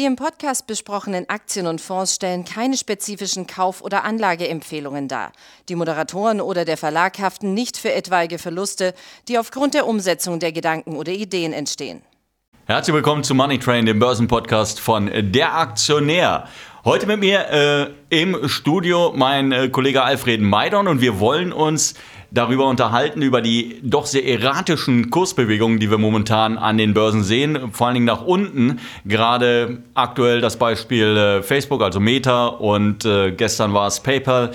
Die im Podcast besprochenen Aktien und Fonds stellen keine spezifischen Kauf- oder Anlageempfehlungen dar. Die Moderatoren oder der Verlag haften nicht für etwaige Verluste, die aufgrund der Umsetzung der Gedanken oder Ideen entstehen. Herzlich willkommen zu Money Train, dem Börsenpodcast von Der Aktionär. Heute mit mir äh, im Studio mein äh, Kollege Alfred Maidon und wir wollen uns darüber unterhalten, über die doch sehr erratischen Kursbewegungen, die wir momentan an den Börsen sehen, vor allen Dingen nach unten. Gerade aktuell das Beispiel äh, Facebook, also Meta und äh, gestern war es PayPal.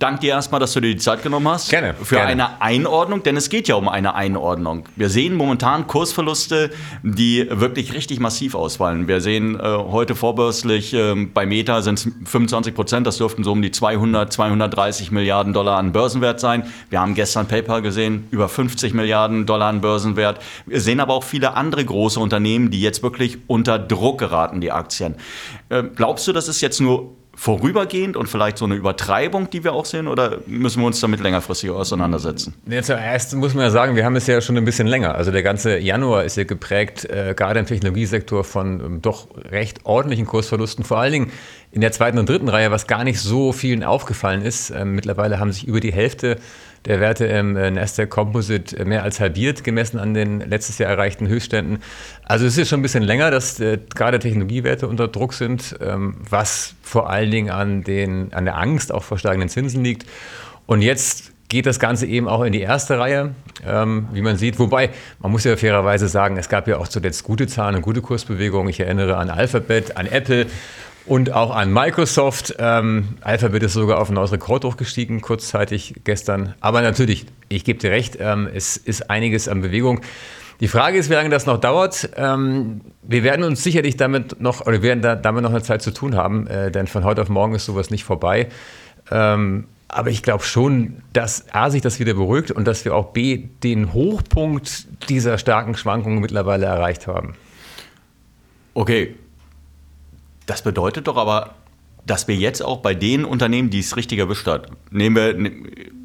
Dank dir erstmal, dass du dir die Zeit genommen hast. Gerne. Für gerne. eine Einordnung, denn es geht ja um eine Einordnung. Wir sehen momentan Kursverluste, die wirklich richtig massiv ausfallen. Wir sehen äh, heute vorbörslich äh, bei Meta sind es 25 Prozent, das dürften so um die 200, 230 Milliarden Dollar an Börsenwert sein. Wir haben gestern PayPal gesehen, über 50 Milliarden Dollar an Börsenwert. Wir sehen aber auch viele andere große Unternehmen, die jetzt wirklich unter Druck geraten, die Aktien. Äh, glaubst du, das ist jetzt nur vorübergehend und vielleicht so eine Übertreibung, die wir auch sehen, oder müssen wir uns damit längerfristig auseinandersetzen? Ja, zuerst muss man ja sagen, wir haben es ja schon ein bisschen länger. Also der ganze Januar ist ja geprägt, äh, gerade im Technologiesektor, von ähm, doch recht ordentlichen Kursverlusten. Vor allen Dingen in der zweiten und dritten Reihe, was gar nicht so vielen aufgefallen ist. Ähm, mittlerweile haben sich über die Hälfte der Werte im äh, Nasdaq Composite mehr als halbiert, gemessen an den letztes Jahr erreichten Höchstständen. Also es ist schon ein bisschen länger, dass äh, gerade Technologiewerte unter Druck sind, ähm, was vor allen Dingen an, den, an der Angst auch vor steigenden Zinsen liegt. Und jetzt geht das Ganze eben auch in die erste Reihe, ähm, wie man sieht. Wobei, man muss ja fairerweise sagen, es gab ja auch zuletzt gute Zahlen und gute Kursbewegungen. Ich erinnere an Alphabet, an Apple und auch an Microsoft. Ähm, Alphabet ist sogar auf ein neues Rekord hochgestiegen, kurzzeitig gestern. Aber natürlich, ich gebe dir recht, ähm, es ist einiges an Bewegung. Die Frage ist, wie lange das noch dauert. Ähm, wir werden uns sicherlich damit noch, oder wir werden da, damit noch eine Zeit zu tun haben, äh, denn von heute auf morgen ist sowas nicht vorbei. Ähm, aber ich glaube schon, dass A, sich das wieder beruhigt und dass wir auch B, den Hochpunkt dieser starken Schwankungen mittlerweile erreicht haben. Okay, das bedeutet doch aber, dass wir jetzt auch bei den Unternehmen, die es richtig erwischt hat, nehmen wir, ne,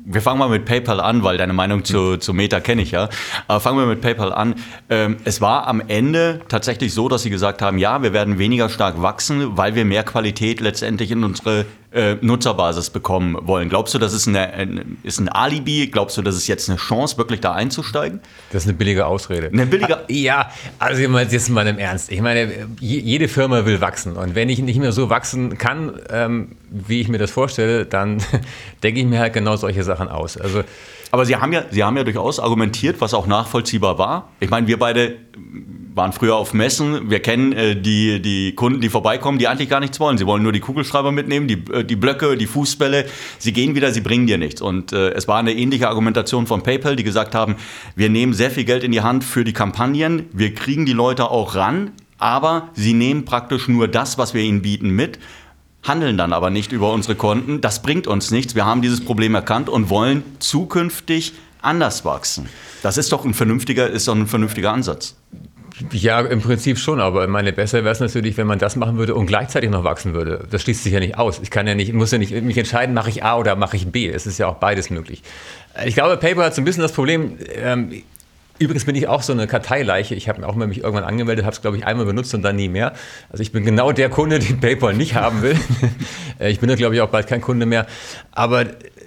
wir fangen mal mit PayPal an, weil deine Meinung zu, zu Meta kenne ich ja. Aber fangen wir mit PayPal an. Ähm, es war am Ende tatsächlich so, dass sie gesagt haben, ja, wir werden weniger stark wachsen, weil wir mehr Qualität letztendlich in unsere äh, Nutzerbasis bekommen wollen. Glaubst du, das ist, eine, ein, ist ein Alibi? Glaubst du, das ist jetzt eine Chance, wirklich da einzusteigen? Das ist eine billige Ausrede. Eine billige ah, Ja, also jetzt mal im Ernst. Ich meine, jede Firma will wachsen. Und wenn ich nicht mehr so wachsen kann, ähm, wie ich mir das vorstelle, dann denke ich mir halt genau solche Sachen aus. Also aber Sie haben, ja, Sie haben ja durchaus argumentiert, was auch nachvollziehbar war. Ich meine, wir beide waren früher auf Messen. Wir kennen äh, die, die Kunden, die vorbeikommen, die eigentlich gar nichts wollen. Sie wollen nur die Kugelschreiber mitnehmen, die, äh, die Blöcke, die Fußbälle. Sie gehen wieder, sie bringen dir nichts. Und äh, es war eine ähnliche Argumentation von PayPal, die gesagt haben, wir nehmen sehr viel Geld in die Hand für die Kampagnen. Wir kriegen die Leute auch ran, aber sie nehmen praktisch nur das, was wir ihnen bieten, mit handeln dann aber nicht über unsere Konten. Das bringt uns nichts. Wir haben dieses Problem erkannt und wollen zukünftig anders wachsen. Das ist doch ein vernünftiger, ist doch ein vernünftiger Ansatz. Ja, im Prinzip schon, aber meine besser wäre es natürlich, wenn man das machen würde und gleichzeitig noch wachsen würde. Das schließt sich ja nicht aus. Ich kann ja nicht, muss ja nicht mich entscheiden, mache ich A oder mache ich B. Es ist ja auch beides möglich. Ich glaube, PayPal hat so ein bisschen das Problem, ähm, Übrigens bin ich auch so eine Karteileiche. Ich habe auch mal mich irgendwann angemeldet, habe es, glaube ich, einmal benutzt und dann nie mehr. Also ich bin genau der Kunde, den PayPal nicht haben will. Äh, ich bin da, glaube ich, auch bald kein Kunde mehr. Aber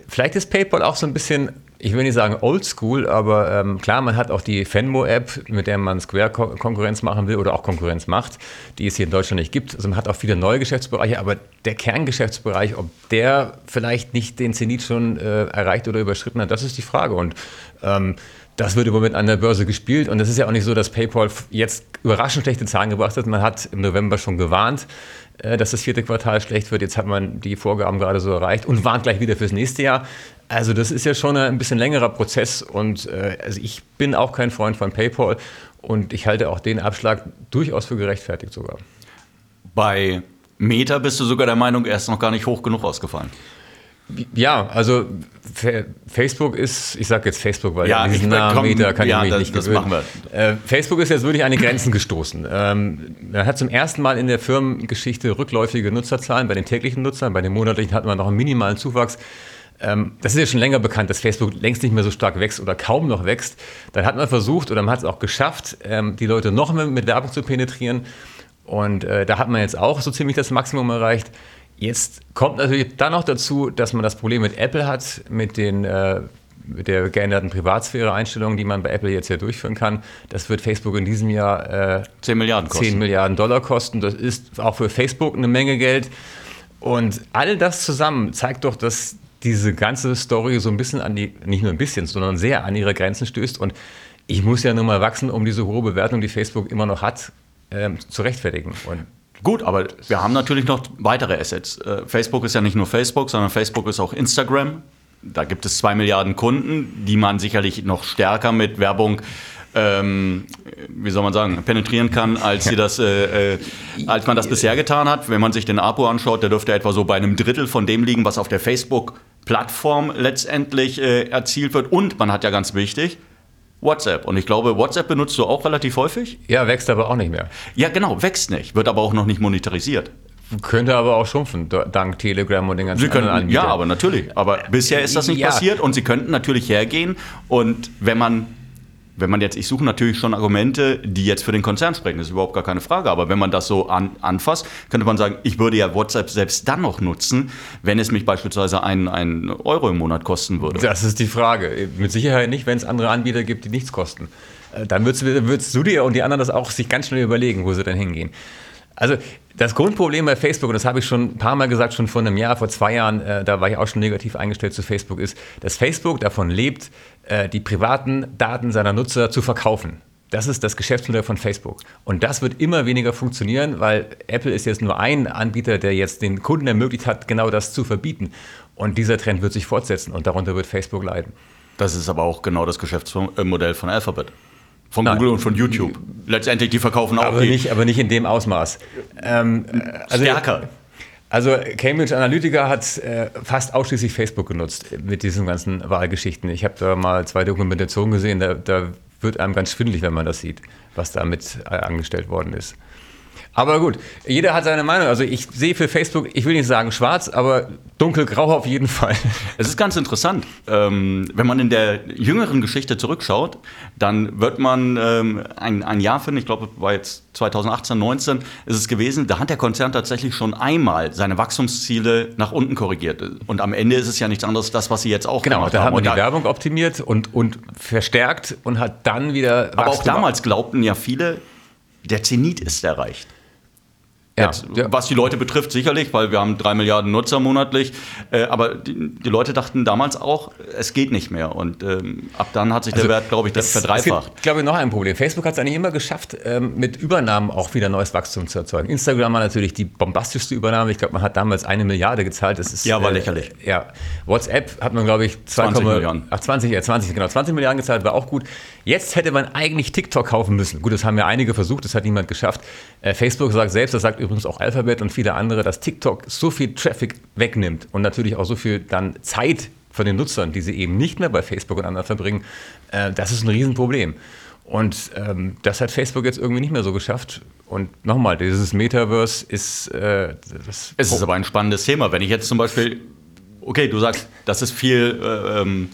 vielleicht ist PayPal auch so ein bisschen, ich will nicht sagen oldschool, aber ähm, klar, man hat auch die Fenmo-App, mit der man Square-Konkurrenz machen will oder auch Konkurrenz macht, die es hier in Deutschland nicht gibt. Also man hat auch viele neue Geschäftsbereiche, aber der Kerngeschäftsbereich, ob der vielleicht nicht den Zenit schon äh, erreicht oder überschritten hat, das ist die Frage. Und ähm, das wird im Moment an der Börse gespielt und es ist ja auch nicht so, dass PayPal jetzt überraschend schlechte Zahlen gebracht hat. Man hat im November schon gewarnt, dass das vierte Quartal schlecht wird. Jetzt hat man die Vorgaben gerade so erreicht und warnt gleich wieder fürs nächste Jahr. Also das ist ja schon ein bisschen längerer Prozess und äh, also ich bin auch kein Freund von PayPal und ich halte auch den Abschlag durchaus für gerechtfertigt sogar. Bei Meta bist du sogar der Meinung, er ist noch gar nicht hoch genug ausgefallen. Ja, also Facebook ist, ich sage jetzt Facebook, weil ja, diesen Namen Meta kann ja, ich mich das, nicht das. Machen wir. Äh, Facebook ist jetzt wirklich an die Grenzen gestoßen. Ähm, man hat zum ersten Mal in der Firmengeschichte rückläufige Nutzerzahlen bei den täglichen Nutzern, bei den monatlichen hat man noch einen minimalen Zuwachs. Ähm, das ist ja schon länger bekannt, dass Facebook längst nicht mehr so stark wächst oder kaum noch wächst. Dann hat man versucht oder man hat es auch geschafft, ähm, die Leute noch mehr mit Werbung zu penetrieren. Und äh, da hat man jetzt auch so ziemlich das Maximum erreicht. Jetzt kommt natürlich dann noch dazu, dass man das Problem mit Apple hat, mit den äh, mit der geänderten Privatsphäre-Einstellung, die man bei Apple jetzt ja durchführen kann. Das wird Facebook in diesem Jahr äh, 10 Milliarden kosten. 10 Milliarden Dollar kosten. Das ist auch für Facebook eine Menge Geld. Und all das zusammen zeigt doch, dass diese ganze Story so ein bisschen an die, nicht nur ein bisschen, sondern sehr an ihre Grenzen stößt. Und ich muss ja nur mal wachsen, um diese hohe Bewertung, die Facebook immer noch hat, ähm, zu rechtfertigen. Und Gut, aber wir haben natürlich noch weitere Assets. Äh, Facebook ist ja nicht nur Facebook, sondern Facebook ist auch Instagram. Da gibt es zwei Milliarden Kunden, die man sicherlich noch stärker mit Werbung ähm, wie soll man sagen, penetrieren kann, als, sie das, äh, äh, als man das bisher getan hat. Wenn man sich den APO anschaut, der dürfte etwa so bei einem Drittel von dem liegen, was auf der Facebook-Plattform letztendlich äh, erzielt wird. Und man hat ja ganz wichtig, WhatsApp. Und ich glaube, WhatsApp benutzt du auch relativ häufig. Ja, wächst aber auch nicht mehr. Ja, genau, wächst nicht, wird aber auch noch nicht monetarisiert. Könnte aber auch schrumpfen, dank Telegram und den ganzen Sie können, anderen Ja, aber natürlich. Aber bisher ist das nicht ja. passiert und Sie könnten natürlich hergehen und wenn man wenn man jetzt, ich suche natürlich schon Argumente, die jetzt für den Konzern sprechen, das ist überhaupt gar keine Frage, aber wenn man das so an, anfasst, könnte man sagen, ich würde ja WhatsApp selbst dann noch nutzen, wenn es mich beispielsweise einen, einen Euro im Monat kosten würde. Das ist die Frage. Mit Sicherheit nicht, wenn es andere Anbieter gibt, die nichts kosten. Äh, dann würdest, würdest du dir und die anderen das auch sich ganz schnell überlegen, wo sie dann hingehen. Also das Grundproblem bei Facebook, und das habe ich schon ein paar Mal gesagt, schon vor einem Jahr, vor zwei Jahren, äh, da war ich auch schon negativ eingestellt zu Facebook, ist, dass Facebook davon lebt, äh, die privaten Daten seiner Nutzer zu verkaufen. Das ist das Geschäftsmodell von Facebook. Und das wird immer weniger funktionieren, weil Apple ist jetzt nur ein Anbieter, der jetzt den Kunden ermöglicht hat, genau das zu verbieten. Und dieser Trend wird sich fortsetzen und darunter wird Facebook leiden. Das ist aber auch genau das Geschäftsmodell von Alphabet. Von Nein. Google und von YouTube. Letztendlich, die verkaufen auch. Aber, die nicht, aber nicht in dem Ausmaß. Ähm, also, Stärker. Also Cambridge Analytica hat äh, fast ausschließlich Facebook genutzt mit diesen ganzen Wahlgeschichten. Ich habe da mal zwei Dokumentationen gesehen, da, da, wird einem ganz schwindelig, wenn man das sieht, was damit äh, angestellt worden ist. Aber gut, jeder hat seine Meinung. Also ich sehe für Facebook, ich will nicht sagen schwarz, aber dunkelgrau auf jeden Fall. Es ist ganz interessant. Ähm, wenn man in der jüngeren Geschichte zurückschaut, dann wird man ähm, ein, ein Jahr finden, ich glaube, war jetzt 2018, 19 ist es gewesen, da hat der Konzern tatsächlich schon einmal seine Wachstumsziele nach unten korrigiert. Und am Ende ist es ja nichts anderes, das, was sie jetzt auch genau, gemacht haben. Genau, da hat man die Werbung optimiert und, und verstärkt und hat dann wieder Wachstum Aber auch damals glaubten ja viele, der Zenit ist erreicht. Ja. Was die Leute betrifft, sicherlich, weil wir haben drei Milliarden Nutzer monatlich. Äh, aber die, die, Leute dachten damals auch, es geht nicht mehr. Und ähm, ab dann hat sich also der Wert, glaube ich, das verdreifacht. Es gibt, glaube ich, noch ein Problem. Facebook hat es eigentlich immer geschafft, ähm, mit Übernahmen auch wieder neues Wachstum zu erzeugen. Instagram war natürlich die bombastischste Übernahme. Ich glaube, man hat damals eine Milliarde gezahlt. Das ist, ja, war äh, lächerlich. Ja. WhatsApp hat man, glaube ich, 20 Milliarden. Ach, 20, ja, 20, genau. 20 Milliarden gezahlt, war auch gut. Jetzt hätte man eigentlich TikTok kaufen müssen. Gut, das haben ja einige versucht, das hat niemand geschafft. Äh, Facebook sagt selbst, das sagt übrigens auch Alphabet und viele andere, dass TikTok so viel Traffic wegnimmt und natürlich auch so viel dann Zeit von den Nutzern, die sie eben nicht mehr bei Facebook und anderen verbringen, äh, das ist ein Riesenproblem. Und ähm, das hat Facebook jetzt irgendwie nicht mehr so geschafft. Und nochmal, dieses Metaverse ist. Äh, das es ist aber ein spannendes Thema. Wenn ich jetzt zum Beispiel, okay, du sagst, das ist viel. Äh, ähm,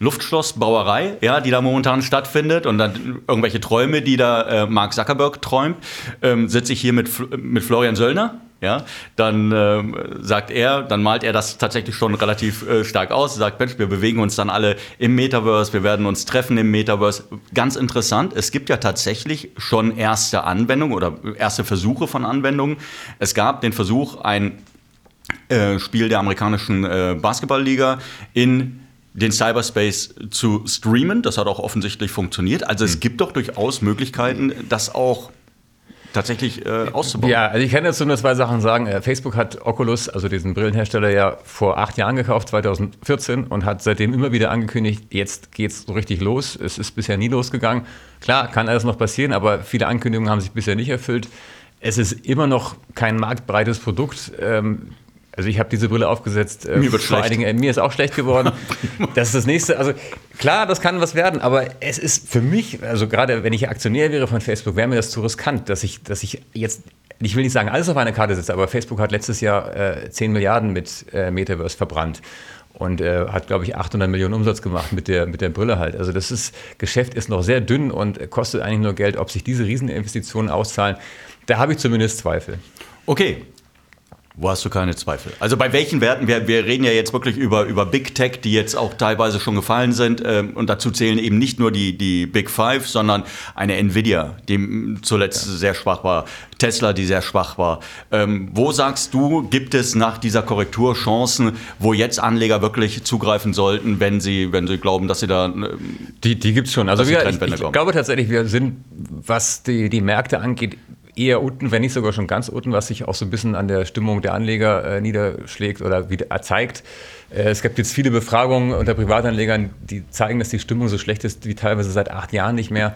Luftschlossbauerei, ja, die da momentan stattfindet und dann irgendwelche Träume, die da äh, Mark Zuckerberg träumt, ähm, sitze ich hier mit, mit Florian Söllner, ja, dann ähm, sagt er, dann malt er das tatsächlich schon relativ äh, stark aus, sagt, Mensch, wir bewegen uns dann alle im Metaverse, wir werden uns treffen im Metaverse. Ganz interessant, es gibt ja tatsächlich schon erste Anwendungen oder erste Versuche von Anwendungen. Es gab den Versuch, ein äh, Spiel der amerikanischen äh, Basketballliga in den Cyberspace zu streamen. Das hat auch offensichtlich funktioniert. Also es hm. gibt doch durchaus Möglichkeiten, das auch tatsächlich äh, auszubauen. Ja, also ich kann jetzt nur zwei Sachen sagen. Äh, Facebook hat Oculus, also diesen Brillenhersteller, ja vor acht Jahren gekauft, 2014, und hat seitdem immer wieder angekündigt, jetzt geht es so richtig los. Es ist bisher nie losgegangen. Klar, kann alles noch passieren, aber viele Ankündigungen haben sich bisher nicht erfüllt. Es ist immer noch kein marktbreites Produkt. Ähm, also ich habe diese Brille aufgesetzt. Äh, mir wird schlecht. Einigen, äh, mir ist auch schlecht geworden. das ist das nächste. Also klar, das kann was werden, aber es ist für mich, also gerade wenn ich Aktionär wäre von Facebook, wäre mir das zu riskant, dass ich, dass ich jetzt, ich will nicht sagen, alles auf eine Karte setze, aber Facebook hat letztes Jahr äh, 10 Milliarden mit äh, Metaverse verbrannt und äh, hat, glaube ich, 800 Millionen Umsatz gemacht mit der, mit der Brille halt. Also das ist, Geschäft ist noch sehr dünn und kostet eigentlich nur Geld. Ob sich diese Rieseninvestitionen auszahlen, Da habe ich zumindest Zweifel. Okay, wo hast du keine Zweifel? Also bei welchen Werten? Wir, wir reden ja jetzt wirklich über, über Big Tech, die jetzt auch teilweise schon gefallen sind. Ähm, und dazu zählen eben nicht nur die, die Big Five, sondern eine Nvidia, die zuletzt ja. sehr schwach war. Tesla, die sehr schwach war. Ähm, wo sagst du, gibt es nach dieser Korrektur Chancen, wo jetzt Anleger wirklich zugreifen sollten, wenn sie, wenn sie glauben, dass sie da. Ähm, die die gibt es schon. Also wir, ich, ich glaube tatsächlich, wir sind, was die, die Märkte angeht, eher unten, wenn nicht sogar schon ganz unten, was sich auch so ein bisschen an der Stimmung der Anleger äh, niederschlägt oder wieder zeigt. Äh, es gibt jetzt viele Befragungen unter Privatanlegern, die zeigen, dass die Stimmung so schlecht ist wie teilweise seit acht Jahren nicht mehr.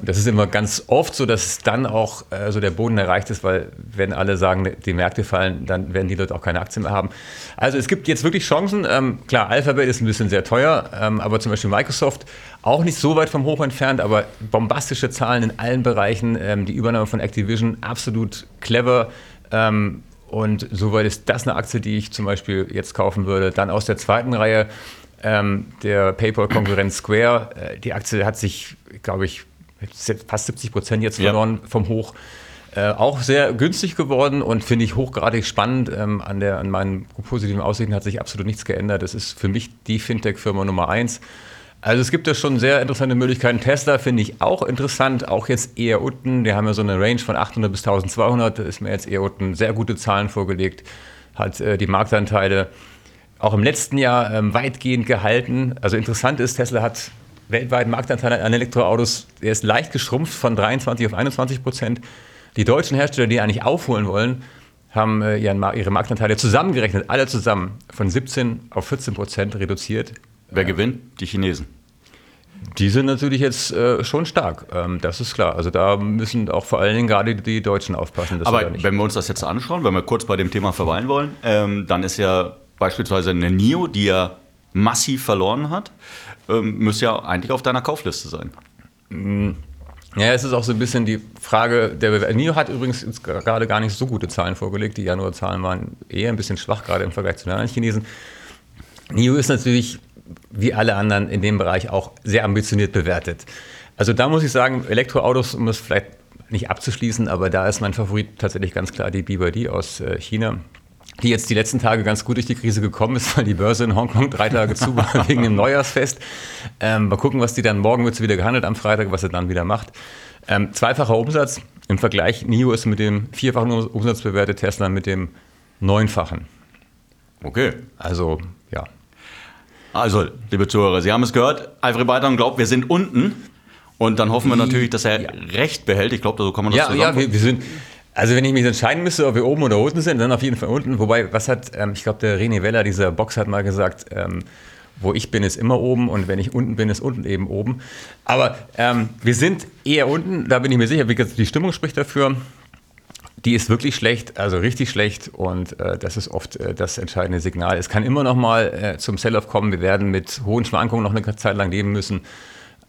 Und das ist immer ganz oft so, dass dann auch äh, so der Boden erreicht ist, weil wenn alle sagen, die Märkte fallen, dann werden die Leute auch keine Aktien mehr haben. Also es gibt jetzt wirklich Chancen. Ähm, klar, Alphabet ist ein bisschen sehr teuer, ähm, aber zum Beispiel Microsoft auch nicht so weit vom Hoch entfernt, aber bombastische Zahlen in allen Bereichen. Ähm, die Übernahme von Activision absolut clever. Ähm, und soweit ist das eine Aktie, die ich zum Beispiel jetzt kaufen würde. Dann aus der zweiten Reihe ähm, der PayPal-Konkurrent Square. Äh, die Aktie hat sich, glaube ich, fast 70 Prozent jetzt verloren ja. vom Hoch. Äh, auch sehr günstig geworden und finde ich hochgradig spannend. Ähm, an, der, an meinen positiven Aussichten hat sich absolut nichts geändert. Das ist für mich die Fintech-Firma Nummer eins. Also es gibt ja schon sehr interessante Möglichkeiten. Tesla finde ich auch interessant, auch jetzt eher unten. Die haben ja so eine Range von 800 bis 1200. Da ist mir jetzt eher unten sehr gute Zahlen vorgelegt. Hat äh, die Marktanteile auch im letzten Jahr ähm, weitgehend gehalten. Also interessant ist, Tesla hat weltweiten Marktanteil an Elektroautos, der ist leicht geschrumpft von 23 auf 21 Prozent. Die deutschen Hersteller, die eigentlich aufholen wollen, haben äh, ihren, ihre Marktanteile zusammengerechnet, alle zusammen, von 17 auf 14 Prozent reduziert. Wer gewinnt? Die Chinesen. Die sind natürlich jetzt äh, schon stark, ähm, das ist klar. Also da müssen auch vor allen Dingen gerade die Deutschen aufpassen. Aber wenn wir uns das jetzt anschauen, wenn wir kurz bei dem Thema verweilen wollen, ähm, dann ist ja beispielsweise eine NIO, die ja massiv verloren hat, ähm, müsste ja eigentlich auf deiner Kaufliste sein. Mm. Ja, es ist auch so ein bisschen die Frage, der NIO hat übrigens gerade gar nicht so gute Zahlen vorgelegt. Die Januarzahlen waren eher ein bisschen schwach, gerade im Vergleich zu den anderen Chinesen. NIO ist natürlich, wie alle anderen in dem Bereich, auch sehr ambitioniert bewertet. Also da muss ich sagen, Elektroautos, um es vielleicht nicht abzuschließen, aber da ist mein Favorit tatsächlich ganz klar die BYD aus äh, China die jetzt die letzten Tage ganz gut durch die Krise gekommen ist, weil die Börse in Hongkong drei Tage zu war wegen dem Neujahrsfest. Ähm, mal gucken, was die dann, morgen wird sie wieder gehandelt am Freitag, was sie dann wieder macht. Ähm, zweifacher Umsatz im Vergleich, NIO ist mit dem vierfachen Umsatz bewertet, Tesla mit dem neunfachen. Okay. Also. Also, liebe Zuhörer, Sie haben es gehört, Alfred Beitern glaubt, wir sind unten. Und dann hoffen wir natürlich, dass er ja. Recht behält. Ich glaube, so kann man das ja, Ja, wir, wir sind, also wenn ich mich entscheiden müsste, ob wir oben oder unten sind, dann auf jeden Fall unten. Wobei, was hat, ähm, ich glaube, der René Weller, dieser Box, hat mal gesagt, ähm, wo ich bin, ist immer oben und wenn ich unten bin, ist unten eben oben. Aber ähm, wir sind eher unten, da bin ich mir sicher, wie gesagt, die Stimmung spricht dafür. Die ist wirklich schlecht, also richtig schlecht und äh, das ist oft äh, das entscheidende Signal. Es kann immer noch mal äh, zum Sell-Off kommen. Wir werden mit hohen Schwankungen noch eine Zeit lang leben müssen.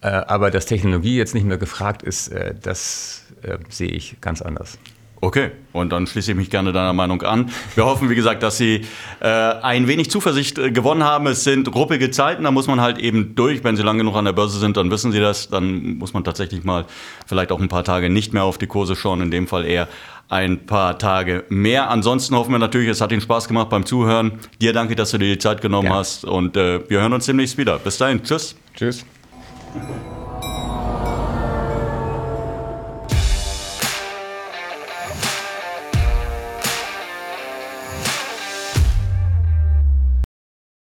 Äh, aber dass Technologie jetzt nicht mehr gefragt ist, äh, das äh, sehe ich ganz anders. Okay, und dann schließe ich mich gerne deiner Meinung an. Wir hoffen, wie gesagt, dass Sie äh, ein wenig Zuversicht äh, gewonnen haben. Es sind ruppige Zeiten, da muss man halt eben durch. Wenn Sie lange genug an der Börse sind, dann wissen Sie das. Dann muss man tatsächlich mal vielleicht auch ein paar Tage nicht mehr auf die Kurse schauen. In dem Fall eher ein paar Tage mehr. Ansonsten hoffen wir natürlich, es hat Ihnen Spaß gemacht beim Zuhören. Dir danke, dass du dir die Zeit genommen ja. hast und äh, wir hören uns demnächst wieder. Bis dahin, tschüss. Tschüss.